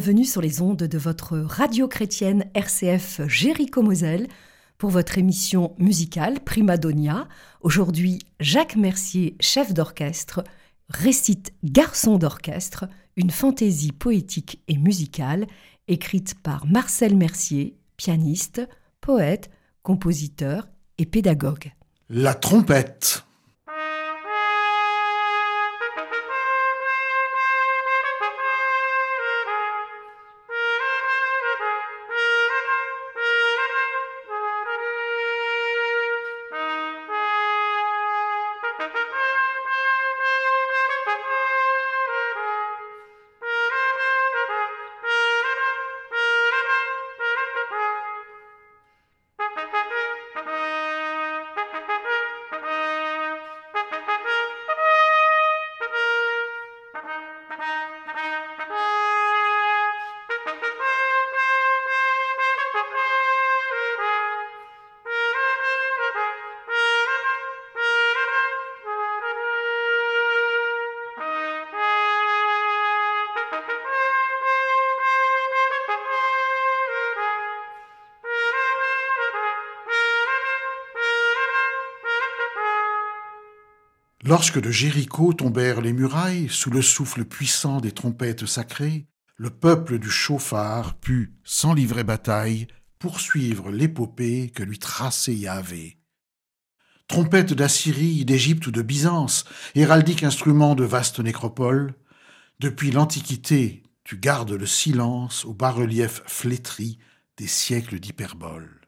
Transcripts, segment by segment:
bienvenue sur les ondes de votre radio chrétienne RCF Jéricho Moselle pour votre émission musicale Primadonia. Aujourd'hui, Jacques Mercier, chef d'orchestre, récite Garçon d'orchestre, une fantaisie poétique et musicale écrite par Marcel Mercier, pianiste, poète, compositeur et pédagogue. La trompette. Lorsque de Jéricho tombèrent les murailles sous le souffle puissant des trompettes sacrées, le peuple du chauffard put, sans livrer bataille, poursuivre l'épopée que lui traçait Yahvé. Trompette d'Assyrie, d'Égypte ou de Byzance, héraldique instrument de vaste nécropole, depuis l'Antiquité, tu gardes le silence au bas-relief flétri des siècles d'hyperbole.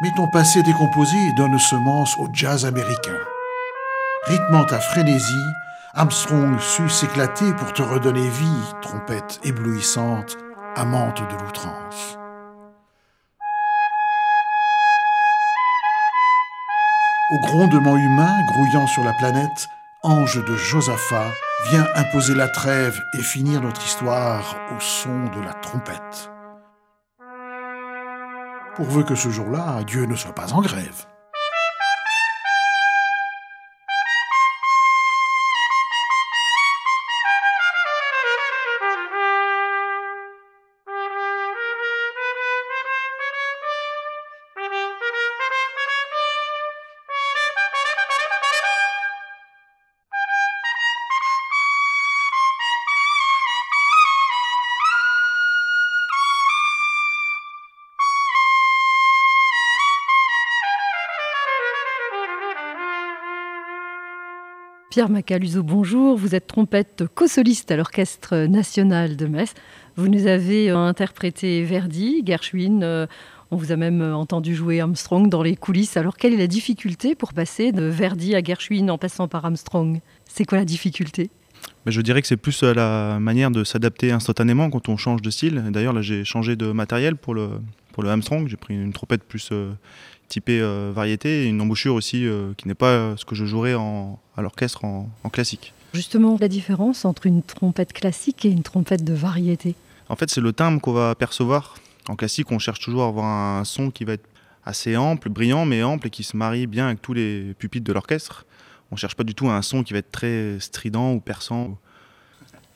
Mais ton passé décomposé donne semence au jazz américain. Rythmant ta frénésie, Armstrong sut s'éclater pour te redonner vie, trompette éblouissante, amante de l'outrance. Au grondement humain grouillant sur la planète, ange de Josaphat, viens imposer la trêve et finir notre histoire au son de la trompette pourvu que ce jour-là, Dieu ne soit pas en grève. Pierre Macaluso, bonjour. Vous êtes trompette co-soliste à l'Orchestre national de Metz. Vous nous avez euh, interprété Verdi, Gershwin. Euh, on vous a même euh, entendu jouer Armstrong dans les coulisses. Alors, quelle est la difficulté pour passer de Verdi à Gershwin en passant par Armstrong? C'est quoi la difficulté? Ben, je dirais que c'est plus la manière de s'adapter instantanément quand on change de style. D'ailleurs, là, j'ai changé de matériel pour le, pour le Armstrong. J'ai pris une trompette plus typé euh, variété et une embouchure aussi euh, qui n'est pas ce que je jouerais en, à l'orchestre en, classique. Justement, la différence entre une trompette classique et une trompette de variété? En fait, c'est le timbre qu'on va percevoir. En classique, on cherche toujours à avoir un son qui va être assez ample, brillant, mais ample et qui se marie bien avec tous les pupitres de l'orchestre. On ne cherche pas du tout un son qui va être très strident ou perçant.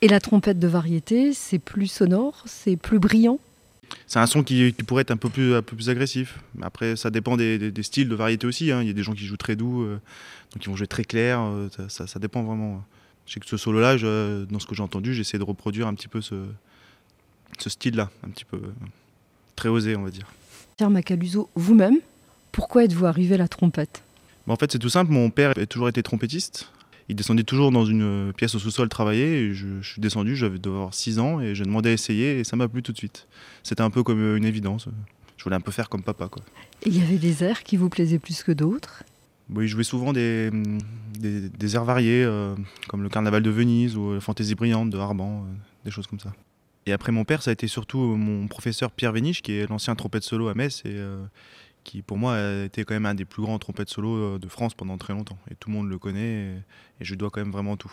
Et la trompette de variété, c'est plus sonore, c'est plus brillant? C'est un son qui, pourrait être un peu plus, un peu plus agressif. Après, ça dépend des, styles de variété aussi. Hein. Il y a des gens qui jouent très doux, euh, donc ils vont jouer très clair. Euh, ça, dépend vraiment. Je sais que ce solo-là, dans ce que j'ai entendu, j'essaie de reproduire un petit peu ce, ce style-là, un petit peu très osé, on va dire. Pierre Macaluso, vous-même, pourquoi êtes-vous arrivé à la trompette? En fait, c'est tout simple. Mon père a toujours été trompettiste il descendait toujours dans une pièce au sous-sol travailler. Et je, suis descendu, j'avais avoir 6 ans et j'ai demandé à essayer et ça m'a plu tout de suite. C'était un peu comme une évidence. Je voulais un peu faire comme papa. Quoi. il y avait des airs qui vous plaisaient plus que d'autres? Oui, il jouait souvent des, des, airs variés, euh, comme le Carnaval de Venise ou la Fantaisie brillante de Harban, euh, des choses comme ça. Et après mon père, ça a été surtout mon professeur Pierre Véniche, qui est l'ancien trompette solo à Metz, et euh, qui pour moi a été quand même un des plus grands trompettes solo euh, de France pendant très longtemps. Et tout le monde le connaît, et, je dois quand même vraiment tout.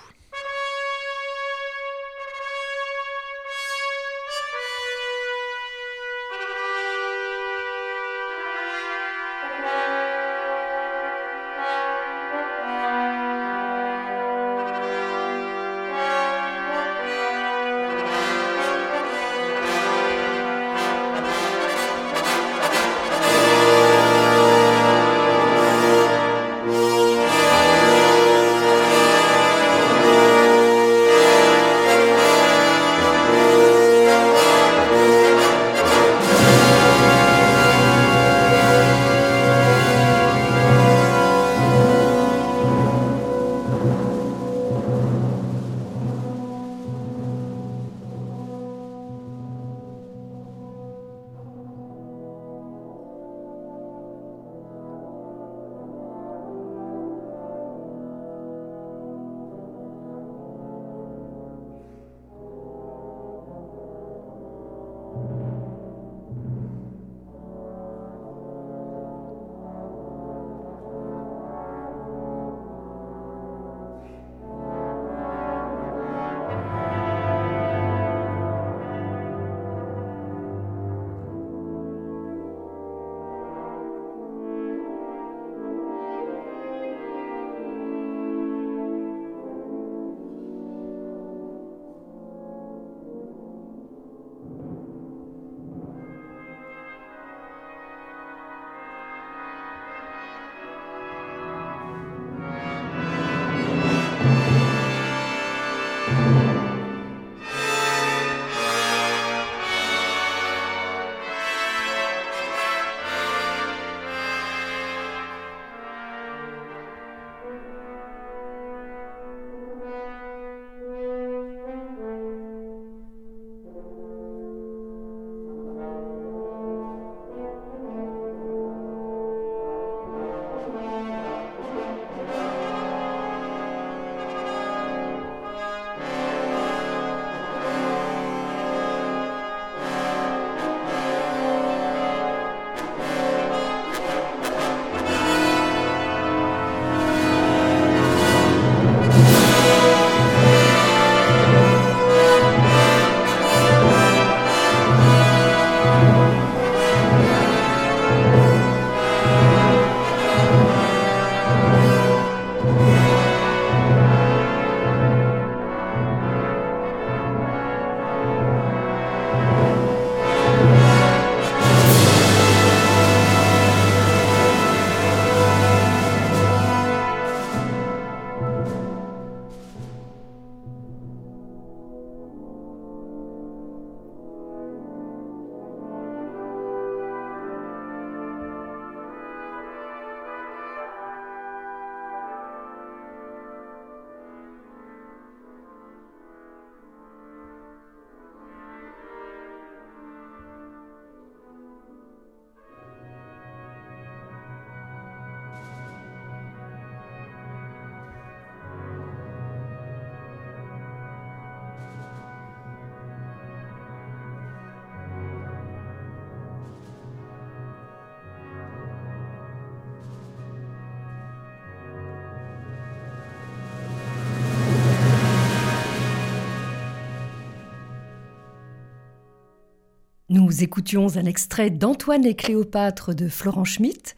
Nous écoutions un extrait d'Antoine et Cléopâtre de Florent Schmitt.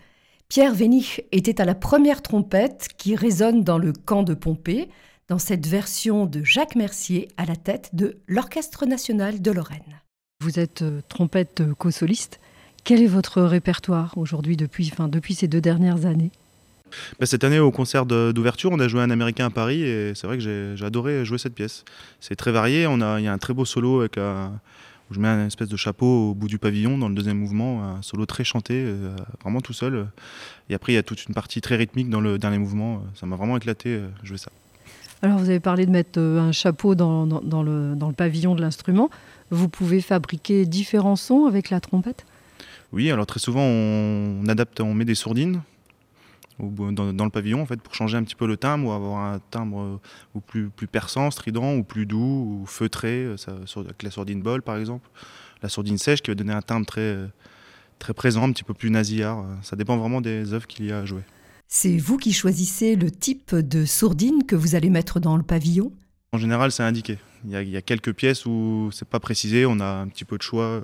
Pierre Vénich était à la première trompette qui résonne dans le camp de Pompée, dans cette version de Jacques Mercier à la tête de l'Orchestre national de Lorraine. Vous êtes euh, trompette euh, co-soliste. Quel est votre répertoire aujourd'hui depuis, enfin, depuis ces deux dernières années? Bah, cette année, au concert d'ouverture, on a joué un américain à Paris et c'est vrai que j'ai adoré jouer cette pièce. C'est très varié. On a, il y a un très beau solo avec un, où je mets un espèce de chapeau au bout du pavillon dans le deuxième mouvement, un solo très chanté, euh, vraiment tout seul. Et après, il y a toute une partie très rythmique dans le dernier mouvement. Ça m'a vraiment éclaté jouer ça. Alors, vous avez parlé de mettre un chapeau dans, dans, le, dans le pavillon de l'instrument. Vous pouvez fabriquer différents sons avec la trompette? Oui, alors très souvent on adapte, on met des sourdines dans, le pavillon en fait pour changer un petit peu le timbre ou avoir un timbre euh, ou plus, plus perçant, strident ou plus doux ou feutré, euh, avec la sourdine bol par exemple, la sourdine sèche qui va donner un timbre très, très présent, un petit peu plus nasillard. Euh, ça dépend vraiment des œuvres qu'il y a à jouer. C'est vous qui choisissez le type de sourdine que vous allez mettre dans le pavillon? En général, c'est indiqué. Il y, a, quelques pièces où c'est pas précisé, on a un petit peu de choix.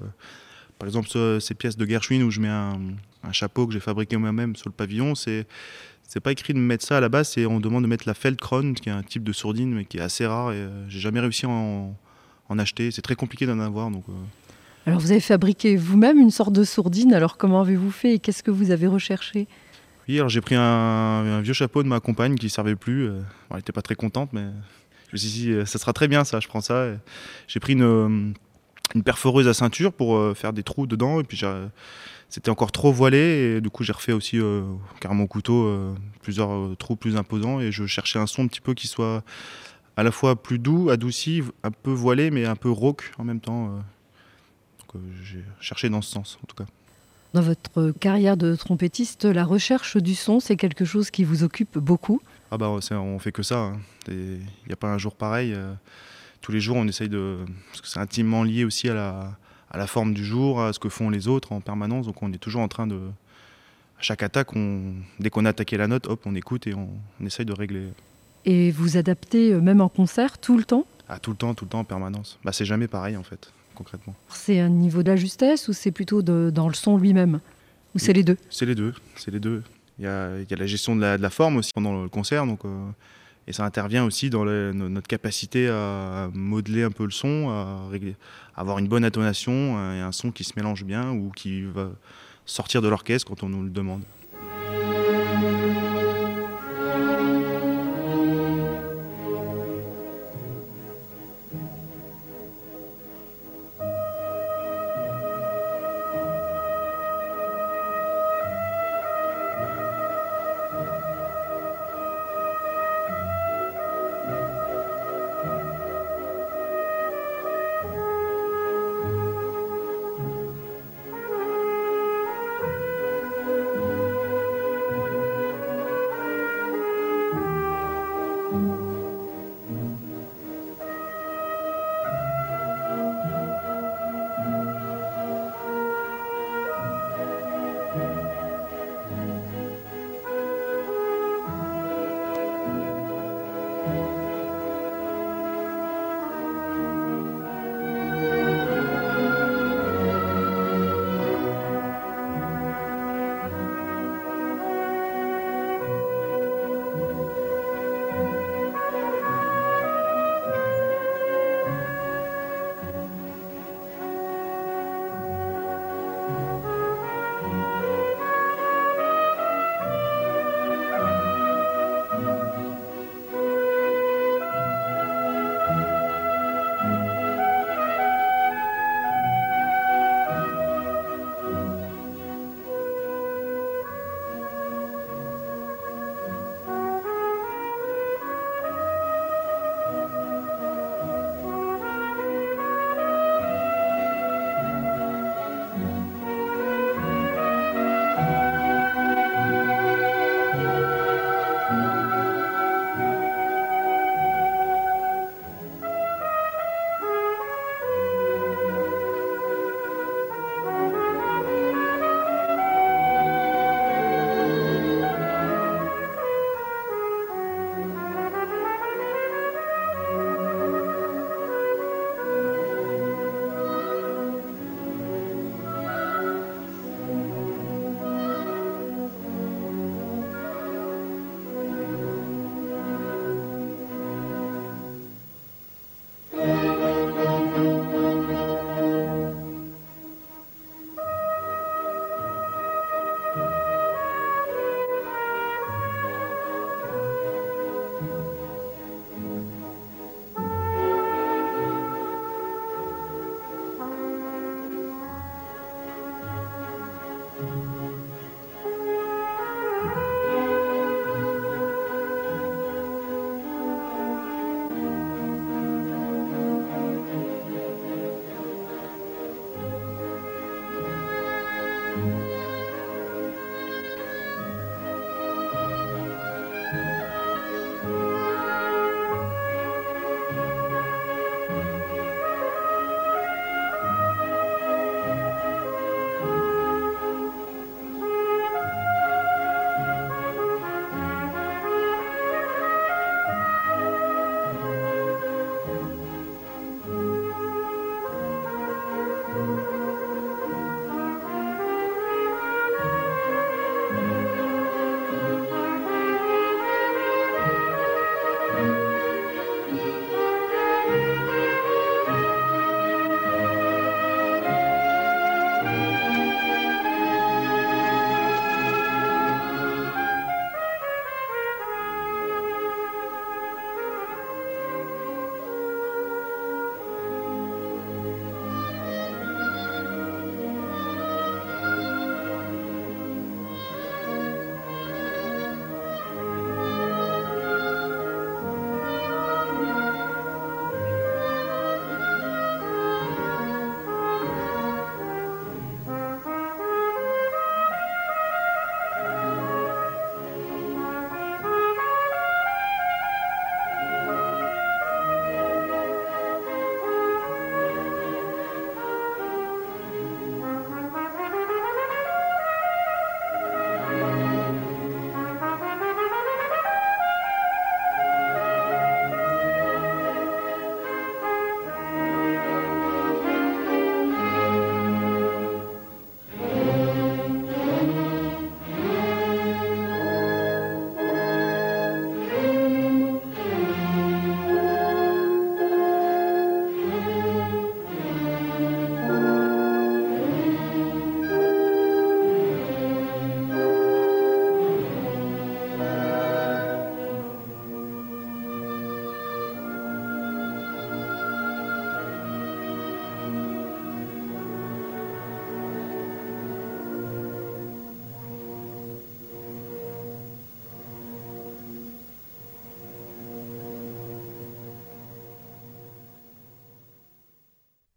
Par exemple, ces pièces de Gershwin où je mets un, chapeau que j'ai fabriqué moi-même sur le pavillon, c'est c'est pas écrit de mettre ça à la base, c'est on demande de mettre la Feldkron, qui est un type de sourdine mais qui est assez rare et euh, j'ai jamais réussi à en, acheter. C'est très compliqué d'en avoir donc. Euh. Alors vous avez fabriqué vous-même une sorte de sourdine. Alors comment avez-vous fait et qu'est-ce que vous avez recherché? Oui, alors j'ai pris un, vieux chapeau de ma compagne qui servait plus. Euh, elle n'était pas très contente, mais je me suis dit, ça sera très bien ça, je prends ça. J'ai pris une, une, perforeuse à ceinture pour faire des trous dedans, et puis c'était encore trop voilé, et du coup j'ai refait aussi carrément au couteau plusieurs trous plus imposants, et je cherchais un son un petit peu qui soit à la fois plus doux, adouci, un peu voilé, mais un peu rauque en même temps. Donc j'ai cherché dans ce sens en tout cas. Dans votre carrière de trompettiste, la recherche du son, c'est quelque chose qui vous occupe beaucoup? Ah bah on fait que ça. Il hein. n'y a pas un jour pareil. Euh. tous les jours on essaye de. Parce que c'est intimement lié aussi à la, à la forme du jour, à ce que font les autres en permanence. Donc on est toujours en train de. À chaque attaque, on, dès qu'on a attaqué la note, hop, on écoute et on, essaye de régler. Et vous adaptez euh, même en concert tout le temps? Ah tout le temps, tout le temps en permanence. Bah c'est jamais pareil en fait, concrètement. C'est un niveau de la justesse ou c'est plutôt dans le son lui-même? Ou c'est les deux? C'est les deux, c'est les deux. Il y a, la gestion de la, forme aussi pendant le concert. Donc, euh, et ça intervient aussi dans notre capacité à modeler un peu le son, à, avoir une bonne intonation et un son qui se mélange bien ou qui va sortir de l'orchestre quand on nous le demande.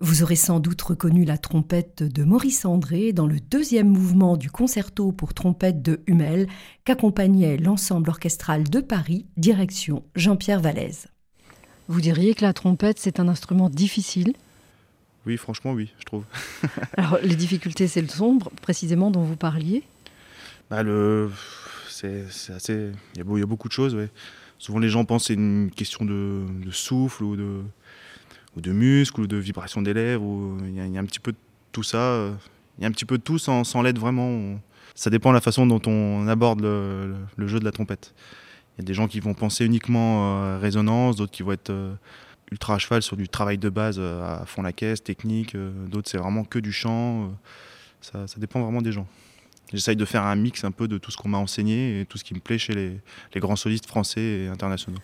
Vous aurez sans doute reconnu la trompette de Maurice André dans le deuxième mouvement du concerto pour trompette de Hummel qu'accompagnait l'ensemble orchestral de Paris, direction Jean-Pierre Vallès. Vous diriez que la trompette, c'est un instrument difficile? Oui, franchement, oui, je trouve. Alors, les difficultés, c'est le sombre, précisément, dont vous parliez? Bah, le... c'est, assez... il, y a beaucoup de choses, Souvent, les gens pensent que c'est une question de souffle ou de ou de muscles, ou de vibrations des lèvres. Ou... Il, y a, un petit peu de tout ça. Euh, il y a un petit peu de tout sans, sans l'aide vraiment. Ça dépend de la façon dont on aborde le, jeu de la trompette. Il y a des gens qui vont penser uniquement à résonance, d'autres qui vont être euh, ultra à cheval sur du travail de base euh, à fond la caisse, technique. D'autres, c'est vraiment que du chant. Ça, ça dépend vraiment des gens. J'essaye de faire un mix un peu de tout ce qu'on m'a enseigné et tout ce qui me plaît chez les, les grands solistes français et internationaux.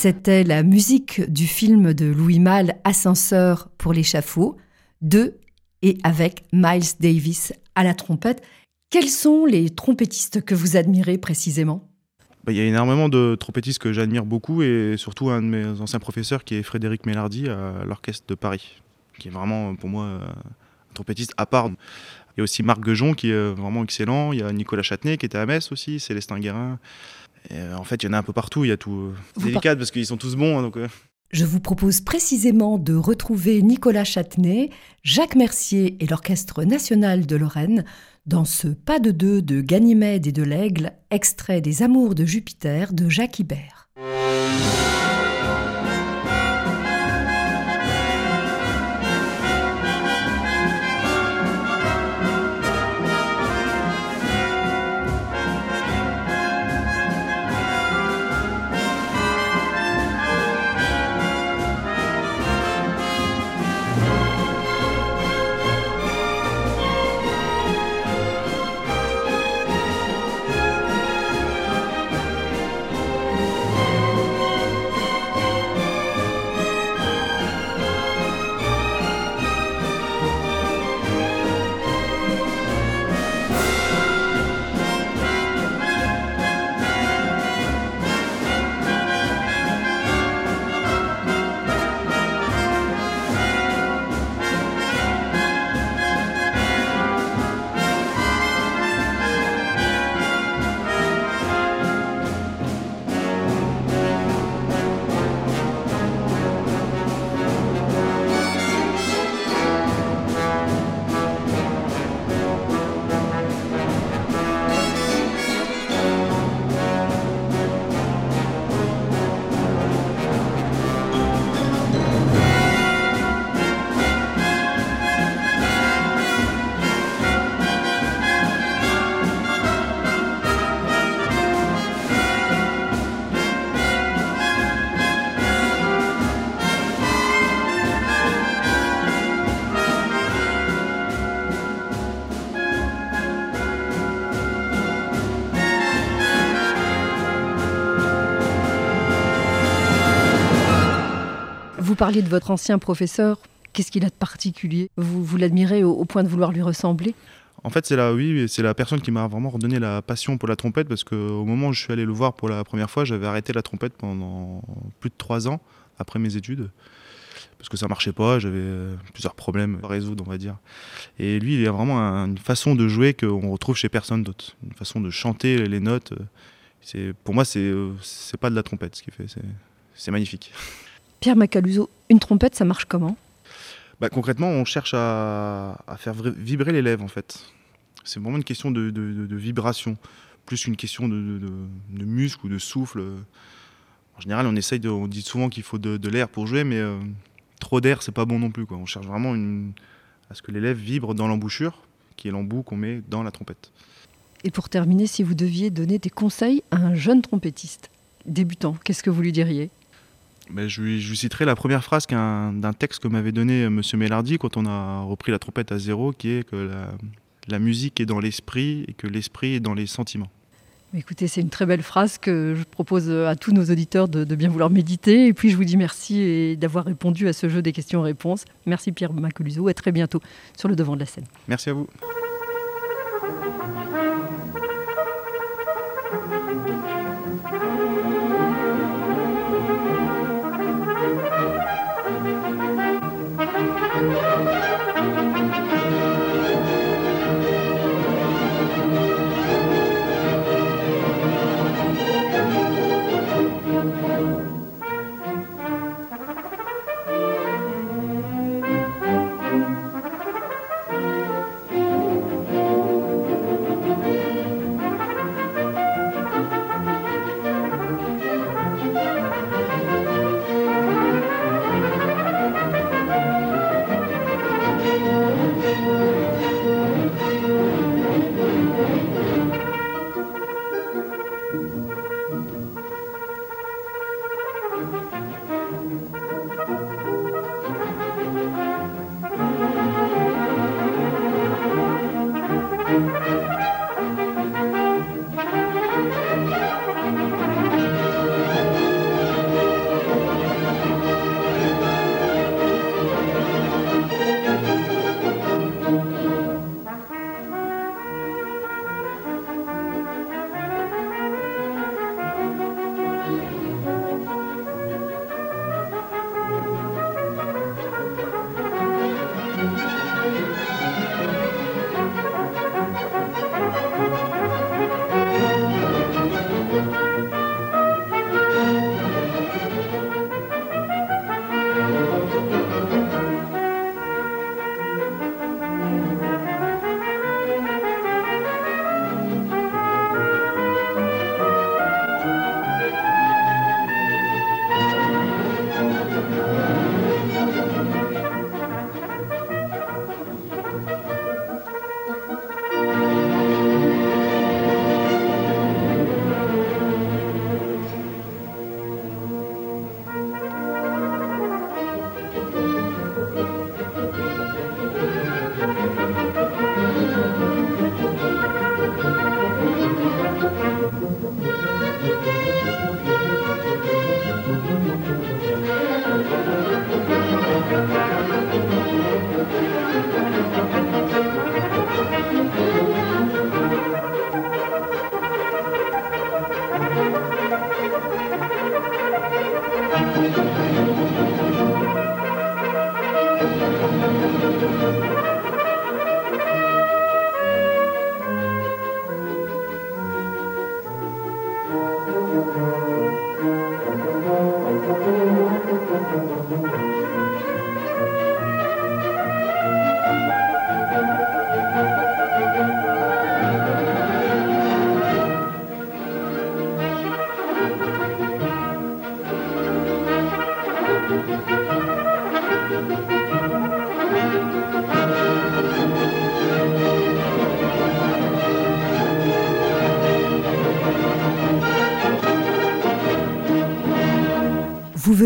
C'était la musique du film de Louis Malle Ascenseur pour l'échafaud, de et avec Miles Davis à la trompette. Quels sont les trompettistes que vous admirez précisément? Bah, il y a énormément de trompettistes que j'admire beaucoup et surtout un de mes anciens professeurs qui est Frédéric Mélardi à l'Orchestre de Paris, qui est vraiment pour moi un trompettiste à part. Il y a aussi Marc Guejon qui est vraiment excellent, il y a Nicolas Châtenay qui était à Metz aussi, Célestin Guérin, euh, en fait, il y en a un peu partout. Il y a tout. C'est délicat parce qu'ils sont tous bons. Hein, donc, euh. Je vous propose précisément de retrouver Nicolas Châtenay, Jacques Mercier et l'Orchestre national de Lorraine dans ce pas de deux de Ganymède et de l'Aigle, extrait des Amours de Jupiter de Jacques Ibert. Parliez de votre ancien professeur. Qu'est-ce qu'il a de particulier? Vous, vous l'admirez au, point de vouloir lui ressembler? En fait, c'est la, oui, c'est la personne qui m'a vraiment redonné la passion pour la trompette parce qu'au moment où je suis allé le voir pour la première fois, j'avais arrêté la trompette pendant plus de trois ans après mes études parce que ça marchait pas, j'avais euh, plusieurs problèmes à résoudre, on va dire. Et lui, il a vraiment une façon de jouer qu'on retrouve chez personne d'autre, une façon de chanter les notes. C'est, pour moi, c'est, euh, c'est pas de la trompette ce qu'il fait, c'est, magnifique. Pierre Macaluso, une trompette, ça marche comment? Bah, Concrètement, on cherche à, faire vibrer les lèvres, en fait. C'est vraiment une question de, vibration, plus qu'une question de, muscle ou de souffle. En général, on essaye de, on dit souvent qu'il faut de, l'air pour jouer, mais euh, trop d'air, c'est pas bon non plus. Quoi. On cherche vraiment à ce que l'élève vibre dans l'embouchure, qui est l'embout qu'on met dans la trompette. Et pour terminer, si vous deviez donner des conseils à un jeune trompettiste débutant, qu'est-ce que vous lui diriez? Ben, je, lui, je, citerai la première phrase d'un texte que m'avait donné M. Mélardi quand on a repris la trompette à zéro, qui est que la, la musique est dans l'esprit et que l'esprit est dans les sentiments. Écoutez, c'est une très belle phrase que je propose à tous nos auditeurs de, bien vouloir méditer. Et puis je vous dis merci d'avoir répondu à ce jeu des questions-réponses. Merci Pierre Macoluso. À très bientôt sur le devant de la scène. Merci à vous.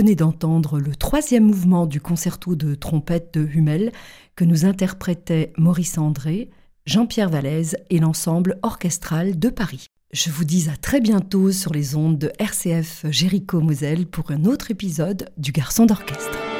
Venez d'entendre le troisième mouvement du concerto de trompette de Hummel que nous interprétaient Maurice André, Jean-Pierre Vallès et l'ensemble orchestral de Paris. Je vous dis à très bientôt sur les ondes de RCF Jéricho Moselle pour un autre épisode du Garçon d'orchestre.